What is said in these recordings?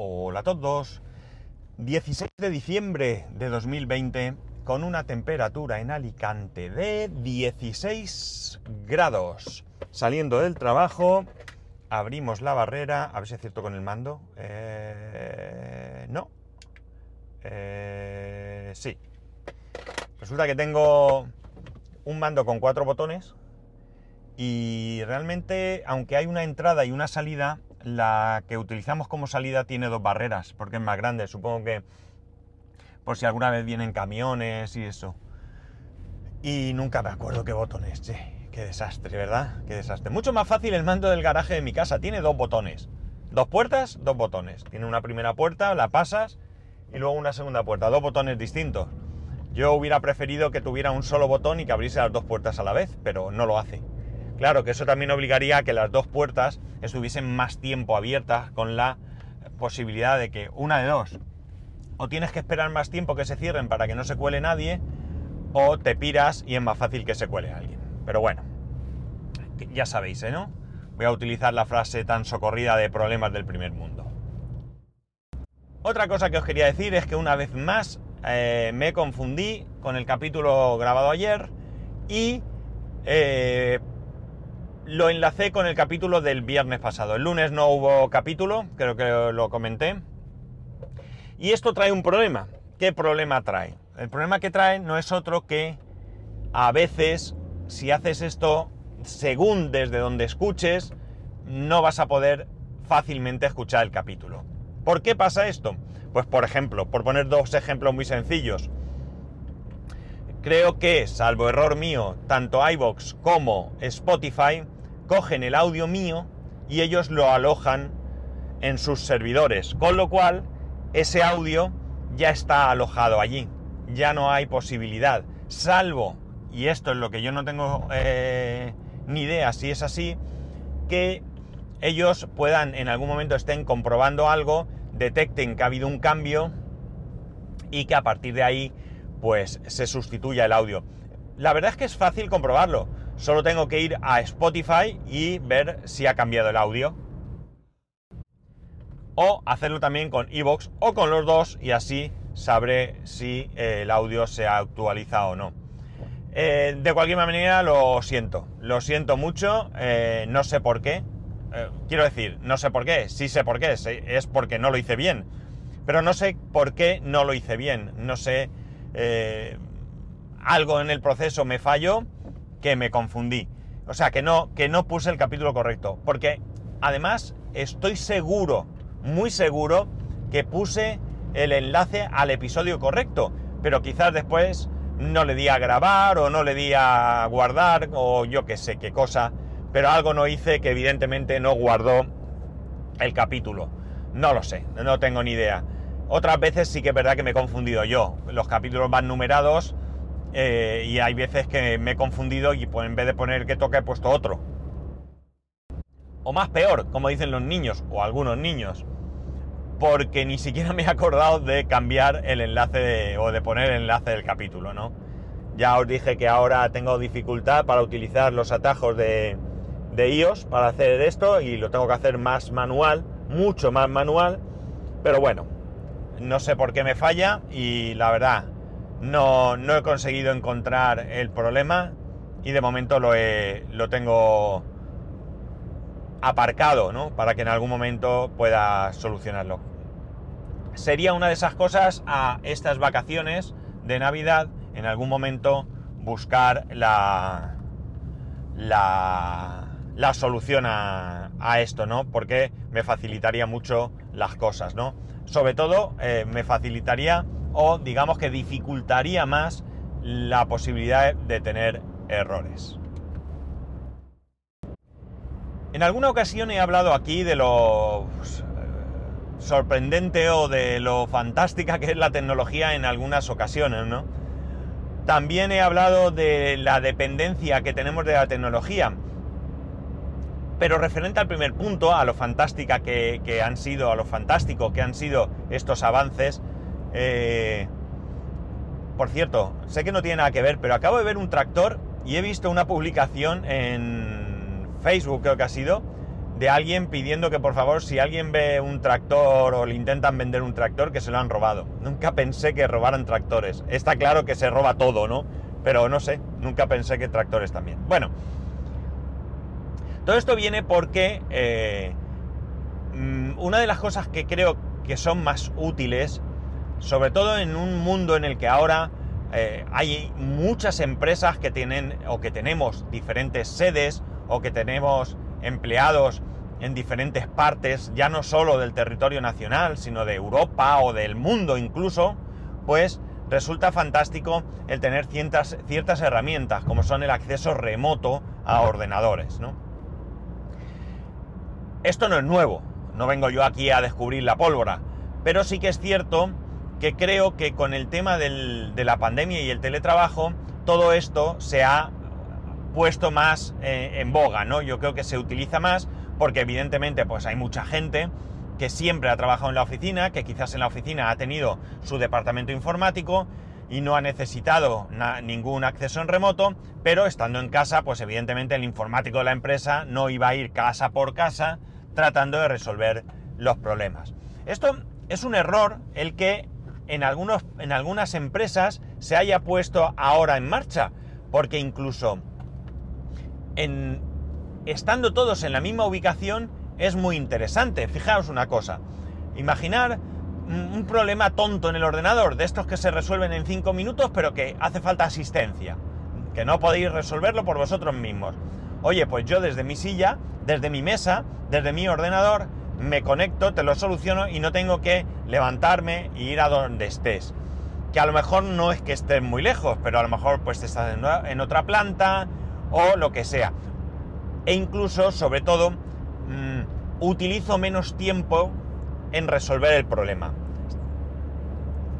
Hola a todos. 16 de diciembre de 2020 con una temperatura en Alicante de 16 grados. Saliendo del trabajo, abrimos la barrera. A ver si acierto con el mando. Eh, no. Eh, sí. Resulta que tengo un mando con cuatro botones y realmente, aunque hay una entrada y una salida, la que utilizamos como salida tiene dos barreras, porque es más grande. Supongo que por si alguna vez vienen camiones y eso. Y nunca me acuerdo qué botones, che. Qué desastre, ¿verdad? Qué desastre. Mucho más fácil el mando del garaje de mi casa. Tiene dos botones. Dos puertas, dos botones. Tiene una primera puerta, la pasas y luego una segunda puerta. Dos botones distintos. Yo hubiera preferido que tuviera un solo botón y que abriese las dos puertas a la vez, pero no lo hace. Claro que eso también obligaría a que las dos puertas estuviesen más tiempo abiertas con la posibilidad de que una de dos, o tienes que esperar más tiempo que se cierren para que no se cuele nadie, o te piras y es más fácil que se cuele alguien. Pero bueno, ya sabéis, ¿eh? ¿no? Voy a utilizar la frase tan socorrida de problemas del primer mundo. Otra cosa que os quería decir es que una vez más eh, me confundí con el capítulo grabado ayer y eh, lo enlacé con el capítulo del viernes pasado. El lunes no hubo capítulo, creo que lo comenté. Y esto trae un problema. ¿Qué problema trae? El problema que trae no es otro que a veces si haces esto según desde donde escuches, no vas a poder fácilmente escuchar el capítulo. ¿Por qué pasa esto? Pues por ejemplo, por poner dos ejemplos muy sencillos. Creo que, salvo error mío, tanto iVoox como Spotify cogen el audio mío y ellos lo alojan en sus servidores, con lo cual ese audio ya está alojado allí, ya no hay posibilidad, salvo, y esto es lo que yo no tengo eh, ni idea si es así, que ellos puedan en algún momento estén comprobando algo, detecten que ha habido un cambio y que a partir de ahí pues se sustituya el audio. La verdad es que es fácil comprobarlo. Solo tengo que ir a Spotify y ver si ha cambiado el audio. O hacerlo también con Evox o con los dos y así sabré si eh, el audio se ha actualizado o no. Eh, de cualquier manera lo siento, lo siento mucho, eh, no sé por qué. quiero decir, no sé por qué, sí sé por qué, es porque no lo hice bien. Pero no sé por qué no lo hice bien, no sé, algo en el proceso me falló que me confundí. O sea, que no, que no puse el capítulo correcto. Porque además estoy seguro, muy seguro, que puse el enlace al episodio correcto. Pero quizás después no le di a grabar o no le di a guardar o yo qué sé qué cosa. Pero algo no hice que evidentemente no guardó el capítulo. No lo sé, no tengo ni idea. Otras veces sí que es verdad que me he confundido yo. Los capítulos van numerados eh, y hay veces que me he confundido y pues en vez de poner que toca he puesto otro. O más peor, como dicen los niños, o algunos niños, porque ni siquiera me he acordado de cambiar el enlace o de poner el enlace del capítulo, ¿no? Ya os dije que ahora tengo dificultad para utilizar los atajos de, de iOS para hacer esto y lo tengo que hacer más manual, mucho más manual, pero bueno, no sé por qué me falla y la verdad, no, no he conseguido encontrar el problema y de momento lo, lo tengo aparcado, ¿no? Para que en algún momento pueda solucionarlo. Sería una de esas cosas a estas vacaciones de Navidad, en algún momento buscar la, la, la solución a, a, esto, ¿no? Porque me facilitaría mucho las cosas, ¿no? Sobre todo eh, me facilitaría o digamos que dificultaría más la posibilidad de tener errores. En alguna ocasión he hablado aquí de lo pues, sorprendente o de lo fantástica que es la tecnología en algunas ocasiones, ¿no? También he hablado de la dependencia que tenemos de la tecnología. Pero referente al primer punto, a lo fantástica que han sido, a lo fantástico que han sido estos avances, eh, por cierto, sé que no tiene nada que ver, pero acabo de ver un tractor y he visto una publicación en Facebook, creo que ha sido, de alguien pidiendo que por favor si alguien ve un tractor o le intentan vender un tractor que se lo han robado. Nunca pensé que robaran tractores. Está claro que se roba todo, ¿no? Pero no sé, nunca pensé que tractores también. Bueno, todo esto viene porque eh, mm, una de las cosas que creo que son más útiles, sobre todo en un mundo en el que ahora eh, hay muchas empresas que tienen o que tenemos diferentes sedes o que tenemos empleados en diferentes partes, ya no solo del territorio nacional, sino de Europa o del mundo incluso, pues resulta fantástico el tener ciertas, ciertas herramientas, como son el acceso remoto a ordenadores. Esto no es nuevo, no vengo yo aquí a descubrir la pólvora, pero sí que es cierto que creo que con el tema de la pandemia y el teletrabajo, todo esto se ha puesto más eh, en boga, ¿no? Yo creo que se utiliza más porque evidentemente pues hay mucha gente que siempre ha trabajado en la oficina, que quizás en la oficina ha tenido su departamento informático y no ha necesitado ningún acceso en remoto, pero estando en casa, pues evidentemente el informático de la empresa no iba a ir casa por casa tratando de resolver los problemas. Esto es un error el que en, algunos, en algunas empresas se haya puesto ahora en marcha, porque incluso en, estando todos en la misma ubicación es muy interesante. Fijaos una cosa, imaginar un problema tonto en el ordenador, de estos que se resuelven en 5 minutos, pero que hace falta asistencia, que no podéis resolverlo por vosotros mismos. Oye, pues yo desde mi silla, desde mi mesa, desde mi ordenador, me conecto, te lo soluciono y no tengo que levantarme e ir a donde estés. Que a lo mejor no es que estés muy lejos, pero a lo mejor pues estás en otra planta o lo que sea e incluso, sobre todo, mm, utilizo menos tiempo en resolver el problema.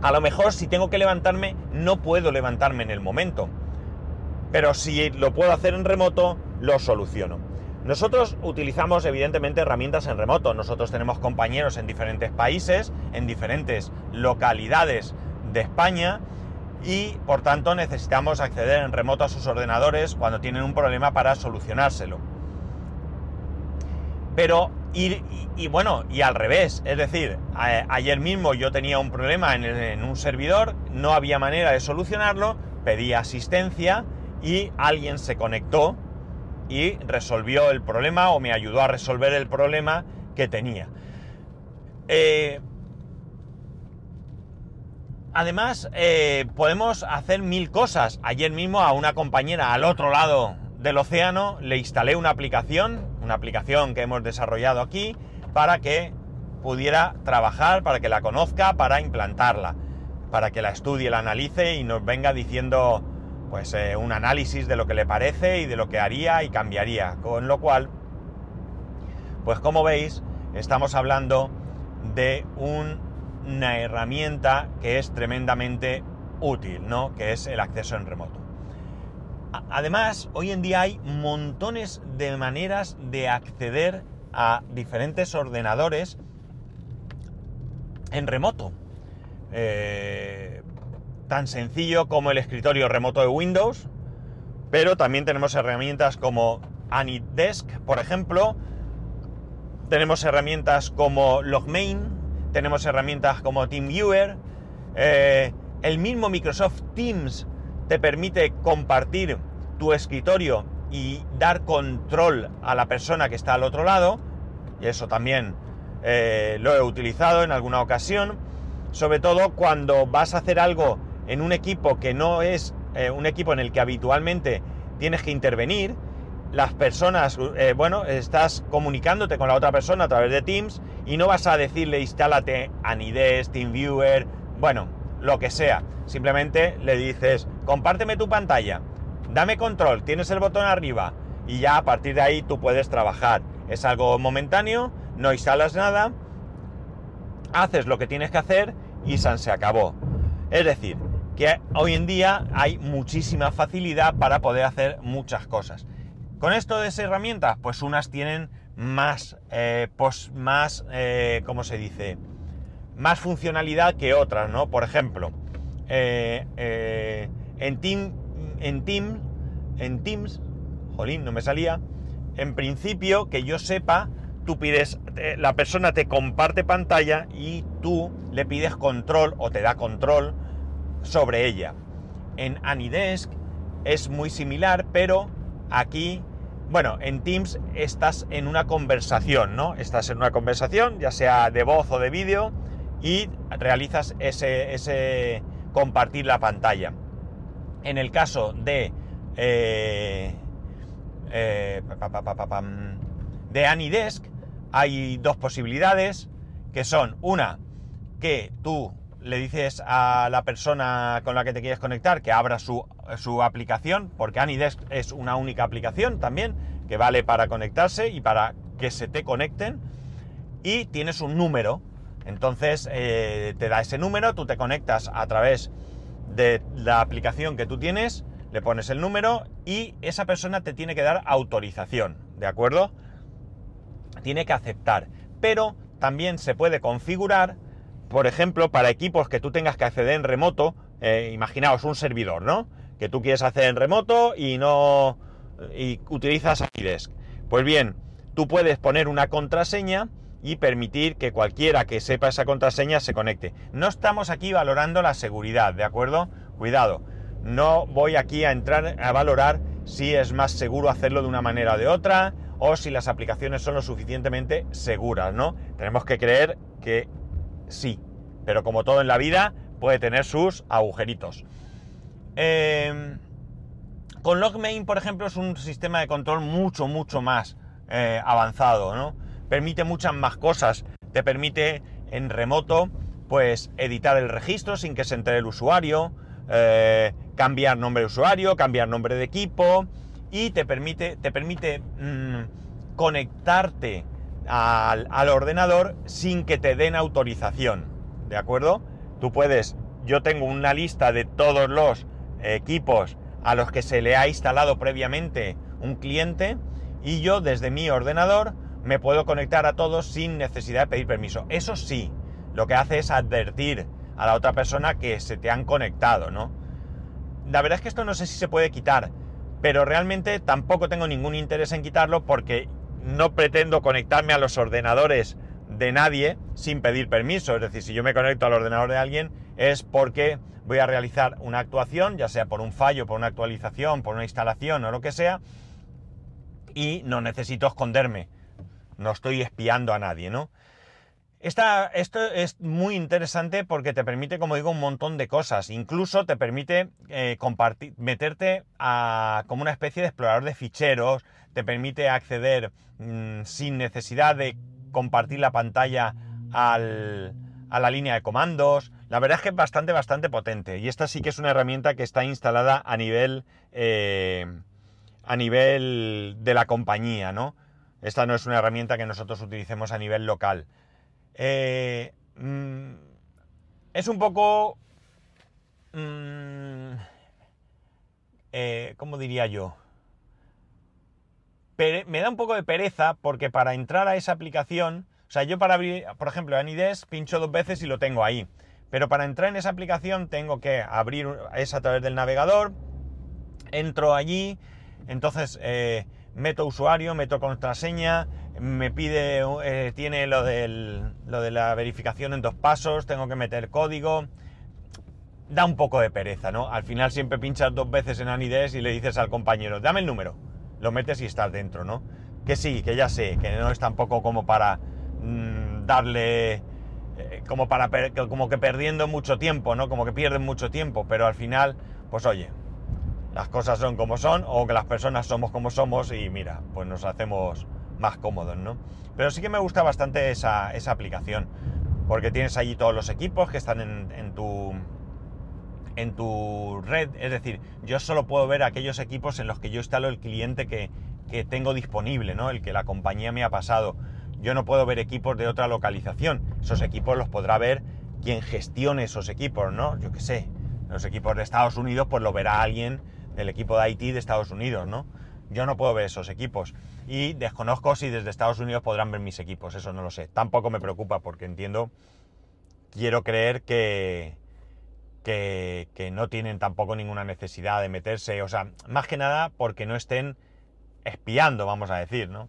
A lo mejor si tengo que levantarme, no puedo levantarme en el momento. Pero si lo puedo hacer en remoto, lo soluciono. Nosotros utilizamos evidentemente herramientas en remoto. Nosotros tenemos compañeros en diferentes países, en diferentes localidades de España y por tanto necesitamos acceder en remoto a sus ordenadores cuando tienen un problema para solucionárselo. Pero, y, bueno, y al revés, es decir, ayer mismo yo tenía un problema en, un servidor, no había manera de solucionarlo, pedí asistencia y alguien se conectó y resolvió el problema o me ayudó a resolver el problema que tenía. Eh, además, eh, podemos hacer mil cosas. Ayer mismo a una compañera al otro lado del océano le instalé una aplicación, una aplicación que hemos desarrollado aquí, para que pudiera trabajar, para que la conozca, para implantarla, para que la estudie, la analice y nos venga diciendo pues eh, un análisis de lo que le parece y de lo que haría y cambiaría. Con lo cual, pues como veis, estamos hablando de una herramienta que es tremendamente útil, ¿no? Que es el acceso en remoto. Además, hoy en día hay montones de maneras de acceder a diferentes ordenadores en remoto. Eh, tan sencillo como el escritorio remoto de Windows, pero también tenemos herramientas como AnyDesk, por ejemplo. Tenemos herramientas como Logmain, tenemos herramientas como TeamViewer. Eh, el mismo Microsoft Teams te permite compartir tu escritorio y dar control a la persona que está al otro lado, y eso también eh, lo he utilizado en alguna ocasión, sobre todo cuando vas a hacer algo en un equipo que no es eh, un equipo en el que habitualmente tienes que intervenir, las personas, eh, bueno, estás comunicándote con la otra persona a través de Teams y no vas a decirle instálate Anides, TeamViewer, bueno, lo que sea. Simplemente le dices, compárteme tu pantalla, dame control, tienes el botón arriba y ya a partir de ahí tú puedes trabajar. Es algo momentáneo, no instalas nada, haces lo que tienes que hacer y se acabó. Es decir, que hoy en día hay muchísima facilidad para poder hacer muchas cosas. Con esto de esas herramientas, pues unas tienen más, eh, más, eh, ¿cómo se dice? Más funcionalidad que otras, ¿no? Por ejemplo, eh, en Team en en Teams, jolín, no me salía, en principio, que yo sepa, tú pides, la persona te comparte pantalla y tú le pides control o te da control sobre ella. En Anidesk es muy similar, pero aquí, bueno, en Teams estás en una conversación, ¿no? Estás en una conversación, ya sea de voz o de vídeo, y realizas ese, ese compartir la pantalla. En el caso de eh, eh, de Anidesk hay dos posibilidades que son una que tú le dices a la persona con la que te quieres conectar que abra su, aplicación, porque Anidesk es una única aplicación también, que vale para conectarse y para que se te conecten, y tienes un número. Entonces eh, te da ese número, tú te conectas a través de la aplicación que tú tienes, le pones el número y esa persona te tiene que dar autorización, ¿de acuerdo? Tiene que aceptar. Pero también se puede configurar por ejemplo, para equipos que tú tengas que acceder en remoto, eh, imaginaos un servidor, ¿no? Que tú quieres hacer en remoto y no. y utilizas Anidesk. Pues bien, tú puedes poner una contraseña y permitir que cualquiera que sepa esa contraseña se conecte. No estamos aquí valorando la seguridad, ¿de acuerdo? Cuidado, no voy aquí a entrar a valorar si es más seguro hacerlo de una manera o de otra o si las aplicaciones son lo suficientemente seguras, ¿no? Tenemos que creer que sí, pero como todo en la vida, puede tener sus agujeritos. Em, con Logmain, por ejemplo, es un sistema de control mucho, mucho más eh, avanzado, ¿no? Permite muchas más cosas. Te permite en remoto, pues, editar el registro sin que se entere el usuario, eh, cambiar nombre de usuario, cambiar nombre de equipo, y te permite, te permite mm, conectarte al, ordenador sin que te den autorización. ¿De acuerdo? Tú puedes, yo tengo una lista de todos los equipos a los que se le ha instalado previamente un cliente y yo desde mi ordenador me puedo conectar a todos sin necesidad de pedir permiso. Eso sí, lo que hace es advertir a la otra persona que se te han conectado, ¿no? La verdad es que esto no sé si se puede quitar, pero realmente tampoco tengo ningún interés en quitarlo porque no pretendo conectarme a los ordenadores de nadie sin pedir permiso. Es decir, si yo me conecto al ordenador de alguien es porque voy a realizar una actuación, ya sea por un fallo, por una actualización, por una instalación o lo que sea, y no necesito esconderme. No estoy espiando a nadie, ¿no? Esta, esto es muy interesante porque te permite, como digo, un montón de cosas. Incluso te permite eh, compartir, meterte a, como una especie de explorador de ficheros, te permite acceder mm, sin necesidad de compartir la pantalla a la línea de comandos. La verdad es que es bastante, bastante potente. Y esta sí que es una herramienta que está instalada a nivel, eh, a nivel de la compañía, ¿no? Esta no es una herramienta que nosotros utilicemos a nivel local. Eh, mm, es un poco... Mm, eh, ¿Cómo diría yo? me da un poco de pereza porque para entrar a esa aplicación, o sea, yo para abrir, por ejemplo, Anides pincho dos veces y lo tengo ahí. Pero para entrar en esa aplicación tengo que abrir, es a través del navegador, entro allí, entonces eh, meto usuario, meto contraseña, me pide, eh, tiene lo, del, lo de la verificación en dos pasos, tengo que meter código. Da un poco de pereza, ¿no? Al final siempre pinchas dos veces en Anides y le dices al compañero, dame el número lo metes y estás dentro, ¿no? Que sí, que ya sé, que no es tampoco como para mm, darle, eh, como para, como que perdiendo mucho tiempo, ¿no? Como que pierden mucho tiempo, pero al final, pues oye, las cosas son como son, o que las personas somos como somos y mira, pues nos hacemos más cómodos, ¿no? Pero sí que me gusta bastante esa, esa aplicación, porque tienes allí todos los equipos que están en, tu en tu red. Es decir, yo solo puedo ver aquellos equipos en los que yo instalo el cliente que, tengo disponible, ¿no? El que la compañía me ha pasado. Yo no puedo ver equipos de otra localización. Esos equipos los podrá ver quien gestione esos equipos, ¿no? Yo qué sé. Los equipos de Estados Unidos, pues lo verá alguien del equipo de IT de Estados Unidos, ¿no? Yo no puedo ver esos equipos. Y desconozco si desde Estados Unidos podrán ver mis equipos, eso no lo sé. Tampoco me preocupa porque entiendo, quiero creer que, que, no tienen tampoco ninguna necesidad de meterse, o sea, más que nada porque no estén espiando, vamos a decir, ¿no?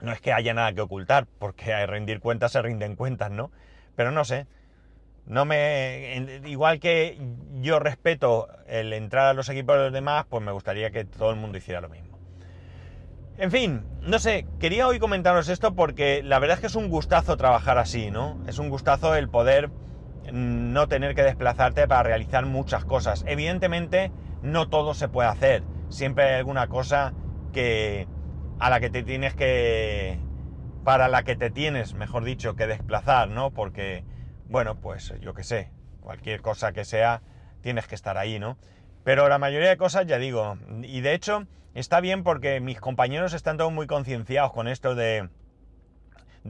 No es que haya nada que ocultar, porque a rendir cuentas se rinden cuentas, ¿no? Pero no sé. No me. Igual que yo respeto el entrar a los equipos de los demás, pues me gustaría que todo el mundo hiciera lo mismo. En fin, no sé, quería hoy comentaros esto porque la verdad es que es un gustazo trabajar así, ¿no? Es un gustazo el poder no tener que desplazarte para realizar muchas cosas. Evidentemente, no todo se puede hacer. Siempre hay alguna cosa que a la que te tienes que para la que te tienes, mejor dicho, que desplazar, ¿no? Porque bueno, pues yo qué sé, cualquier cosa que sea, tienes que estar ahí, ¿no? Pero la mayoría de cosas, ya digo, y de hecho está bien porque mis compañeros están todos muy concienciados con esto de,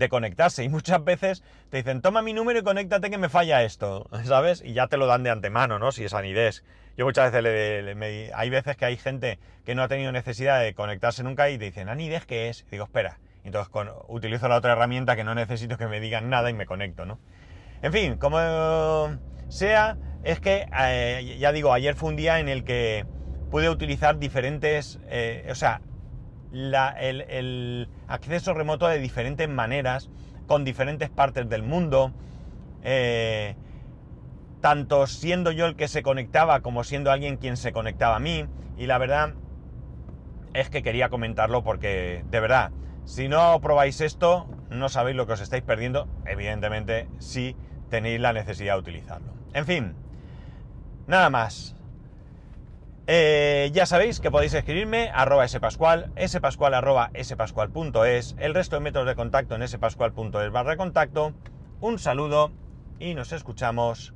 conectarse y muchas veces te dicen, toma mi número y conéctate que me falla esto, ¿sabes? Y ya te lo dan de antemano, ¿no? Si es Anides. Yo muchas veces le, hay veces que hay gente que no ha tenido necesidad de conectarse nunca y te dicen, Anides, ¿qué es? Y digo, espera. Entonces utilizo la otra herramienta que no necesito que me digan nada y me conecto, ¿no? En fin, como sea, es que, eh, ya digo, ayer fue un día en el que pude utilizar diferentes, eh, o sea, el, acceso remoto de diferentes maneras, con diferentes partes del mundo, eh, tanto siendo yo el que se conectaba como siendo alguien quien se conectaba a mí, y la verdad es que quería comentarlo porque, de verdad, si no probáis esto, no sabéis lo que os estáis perdiendo, evidentemente, si tenéis la necesidad de utilizarlo. En fin, nada más. Eh, ya sabéis que podéis escribirme arroba spascual, spascual arroba el resto de métodos de contacto en spascual.es barra contacto. Un saludo y nos escuchamos.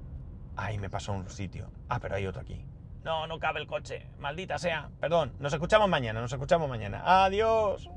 Ay, me pasó un sitio. Ah, pero hay otro aquí. No, no cabe el coche. Maldita sea. Perdón. Nos escuchamos mañana, nos escuchamos mañana. Adiós.